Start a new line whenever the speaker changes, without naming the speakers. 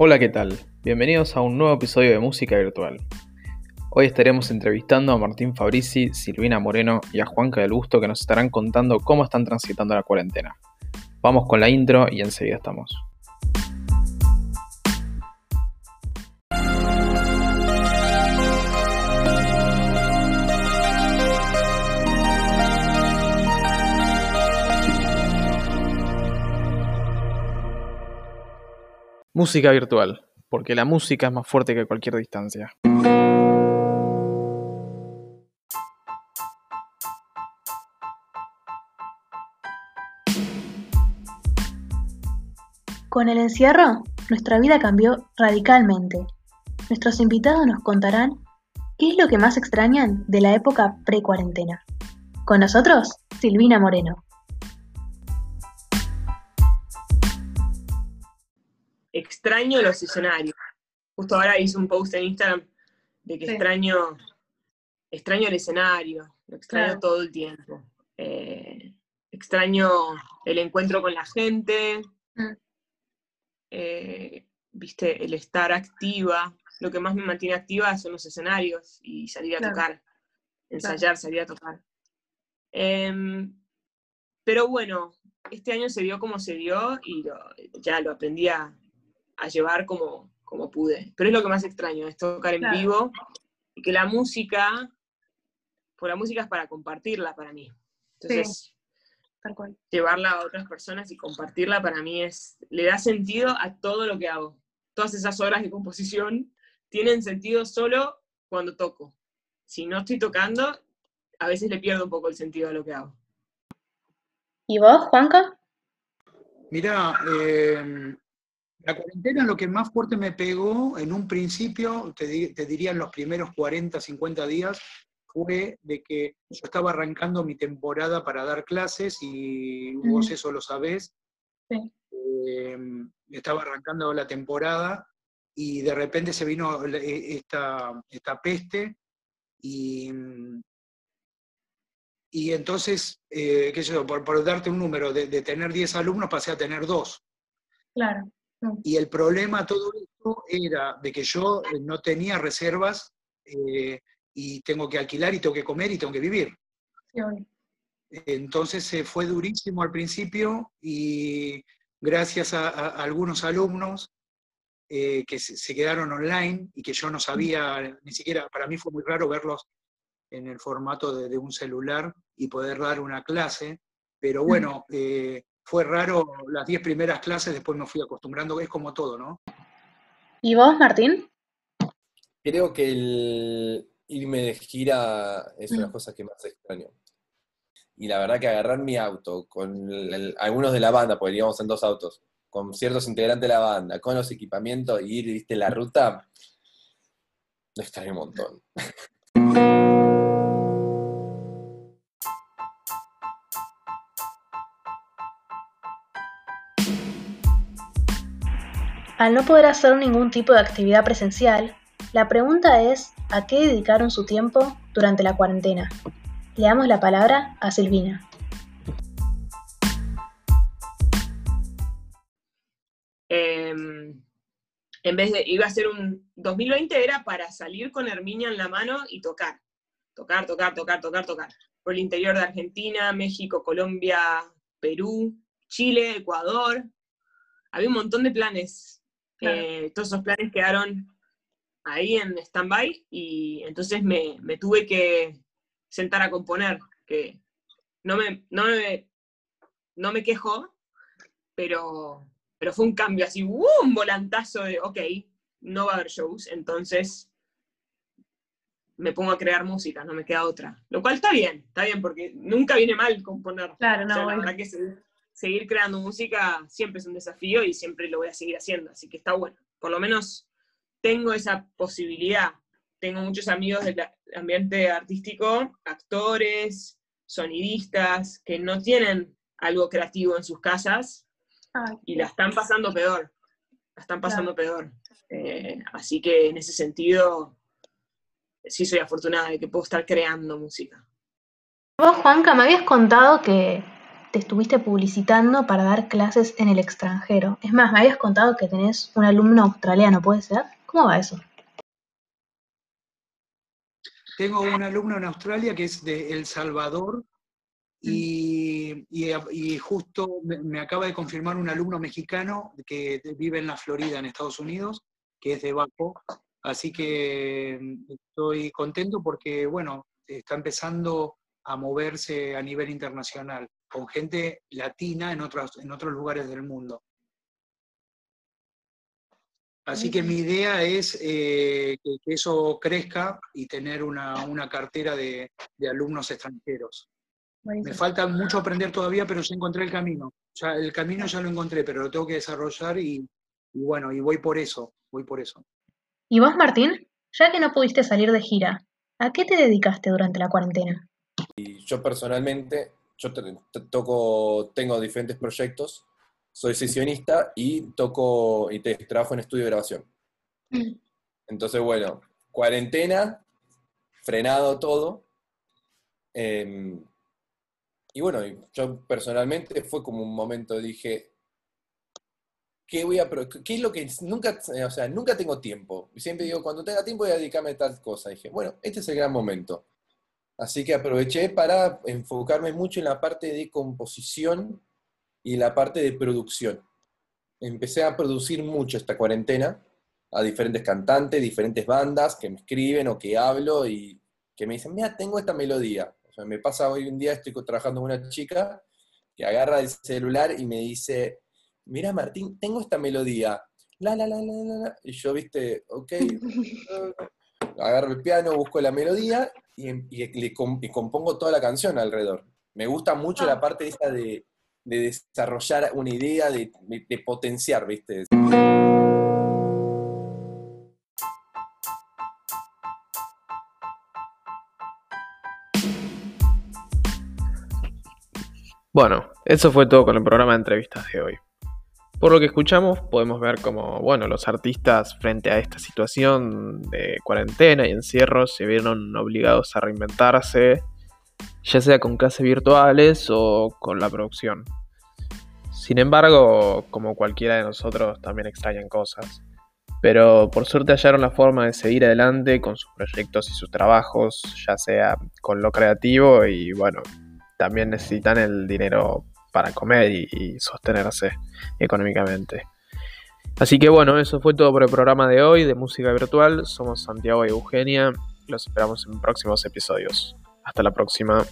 Hola, ¿qué tal? Bienvenidos a un nuevo episodio de Música Virtual. Hoy estaremos entrevistando a Martín Fabrici, Silvina Moreno y a Juanca del Busto que nos estarán contando cómo están transitando la cuarentena. Vamos con la intro y enseguida estamos. Música virtual, porque la música es más fuerte que cualquier distancia.
Con el encierro, nuestra vida cambió radicalmente. Nuestros invitados nos contarán qué es lo que más extrañan de la época pre-cuarentena. Con nosotros, Silvina Moreno.
Extraño los escenarios. Justo ahora hice un post en Instagram de que extraño, extraño el escenario, lo extraño todo el tiempo. Eh, extraño el encuentro con la gente, mm. eh, viste, el estar activa. Lo que más me mantiene activa son los escenarios y salir a tocar, ensayar, salir a tocar. Em, pero bueno, este año se dio como se dio y ya lo aprendí a, a llevar como, como pude. Pero es lo que más extraño, es tocar en vivo y que la música, por la música es para compartirla para mí. Entonces, llevarla a otras personas y compartirla para mí es, le da sentido a todo lo que hago. Todas esas horas de composición tienen sentido solo cuando toco. Si no estoy tocando, a veces le pierdo un poco el sentido a lo que hago.
¿Y vos, Juanca?
Mira, eh, la cuarentena lo que más fuerte me pegó en un principio, te, diría en los primeros 40, 50 días, fue de que yo estaba arrancando mi temporada para dar clases y vos eso lo sabés. Em, estaba arrancando la temporada y de repente se vino e, esta, esta peste y, y entonces, eh, qué sé yo, por, darte un número, de, de tener 10 alumnos pasé a tener 2.
Claro.
Y el problema todo esto era de que yo eh, no tenía reservas eh, y tengo que alquilar y tengo que comer y tengo que vivir. Entonces se fue durísimo al principio y gracias a, algunos alumnos eh, que se, quedaron online y que yo no sabía, ni siquiera, para mí fue muy raro verlos en el formato de, un celular y poder dar una clase, pero bueno, fue raro las 10 primeras clases, después me fui acostumbrando, es como todo, ¿no?
¿Y vos, Martín?
Creo que el irme de gira es una de las mm. cosas que más extraño. Y la verdad que agarrar mi auto con algunos de la banda, porque íbamos en dos autos, con ciertos integrantes de la banda, con los equipamientos, y ir, viste, la ruta, lo extraño un montón.
Al no poder hacer ningún tipo de actividad presencial, la pregunta es ¿a qué dedicaron su tiempo durante la cuarentena? Le damos la palabra a Silvina.
Em, en vez de, iba a ser un 2020 era para salir con Herminia en la mano y tocar, tocar, tocar, tocar, tocar, tocar, por el interior de Argentina, México, Colombia, Perú, Chile, Ecuador. Había un montón de planes eh, todos esos planes quedaron ahí en stand-by y entonces me, tuve que sentar a componer, que no me, no me, no me quejo, pero, pero fue un cambio así, un volantazo de, ok, no va a haber shows, entonces me pongo a crear música, no me queda otra. Lo cual está bien, está bien, porque nunca viene mal componer.
Claro, no,
que seguir creando música siempre es un desafío y siempre lo voy a seguir haciendo, así que está bueno. Por lo menos tengo esa posibilidad. Tengo muchos amigos del ambiente artístico, actores, sonidistas, que no tienen algo creativo en sus casas y la están pasando peor. La están pasando peor. Eh, así que en ese sentido, sí soy afortunada de que puedo estar creando música.
Vos, Juanca, me habías contado que te estuviste publicitando para dar clases en el extranjero. Es más, me habías contado que tenés un alumno australiano, ¿puede ser? ¿Cómo va eso?
Tengo un alumno en Australia que es de El Salvador y, justo me, acaba de confirmar un alumno mexicano que vive en la Florida, en Estados Unidos, que es de Baco. Así que mm, estoy contento porque, bueno, está empezando a moverse a nivel internacional, con gente latina en otros, en otros lugares del mundo. Así que mi idea es eh, que, eso crezca y tener una, cartera de, alumnos extranjeros. Me falta mucho aprender todavía, pero ya encontré el camino. Ya, el camino ya lo encontré, pero lo tengo que desarrollar y, y bueno, y voy por eso, voy por eso.
¿Y vos, Martín? Ya que no pudiste salir de gira, ¿a qué te dedicaste durante la cuarentena?
Y yo personalmente, yo toco, tengo diferentes proyectos soy sesionista y toco y te, trabajo en estudio de grabación. Mm. Entonces, bueno, cuarentena, frenado todo. Em, y bueno, yo personalmente fue como un momento, dije, ¿qué voy a qué es lo que nunca, o sea, nunca tengo tiempo? Siempre digo, cuando tenga tiempo voy a dedicarme a tal cosa. dije, bueno, este es el gran momento. Así que aproveché para enfocarme mucho en la parte de composición y la parte de producción. Empecé a producir mucho esta cuarentena a diferentes cantantes, diferentes bandas que me escriben o que hablo y que me dicen, mira, tengo esta melodía. O sea, me pasa hoy en día, estoy trabajando con una chica que agarra el celular y me dice, mira Martín, tengo esta melodía. La, la, la, la, la. Y yo, viste, ok, agarro el piano, busco la melodía y, y, compongo toda la canción alrededor. Me gusta mucho la ah. parte esa de, de desarrollar una idea, de, potenciar, ¿viste?
Bueno, eso fue todo con el programa de entrevistas de hoy. Por lo que escuchamos, podemos ver cómo, bueno, los artistas frente a esta situación de cuarentena y encierro se vieron obligados a reinventarse, ya sea con clases virtuales o con la producción. Sin embargo, como cualquiera de nosotros, también extrañan cosas. Pero por suerte hallaron la forma de seguir adelante con sus proyectos y sus trabajos, ya sea con lo creativo y bueno, también necesitan el dinero para comer y, sostenerse económicamente. Así que bueno, eso fue todo por el programa de hoy de Música Virtual. Somos Santiago y Eugenia. Los esperamos en próximos episodios. Hasta la próxima.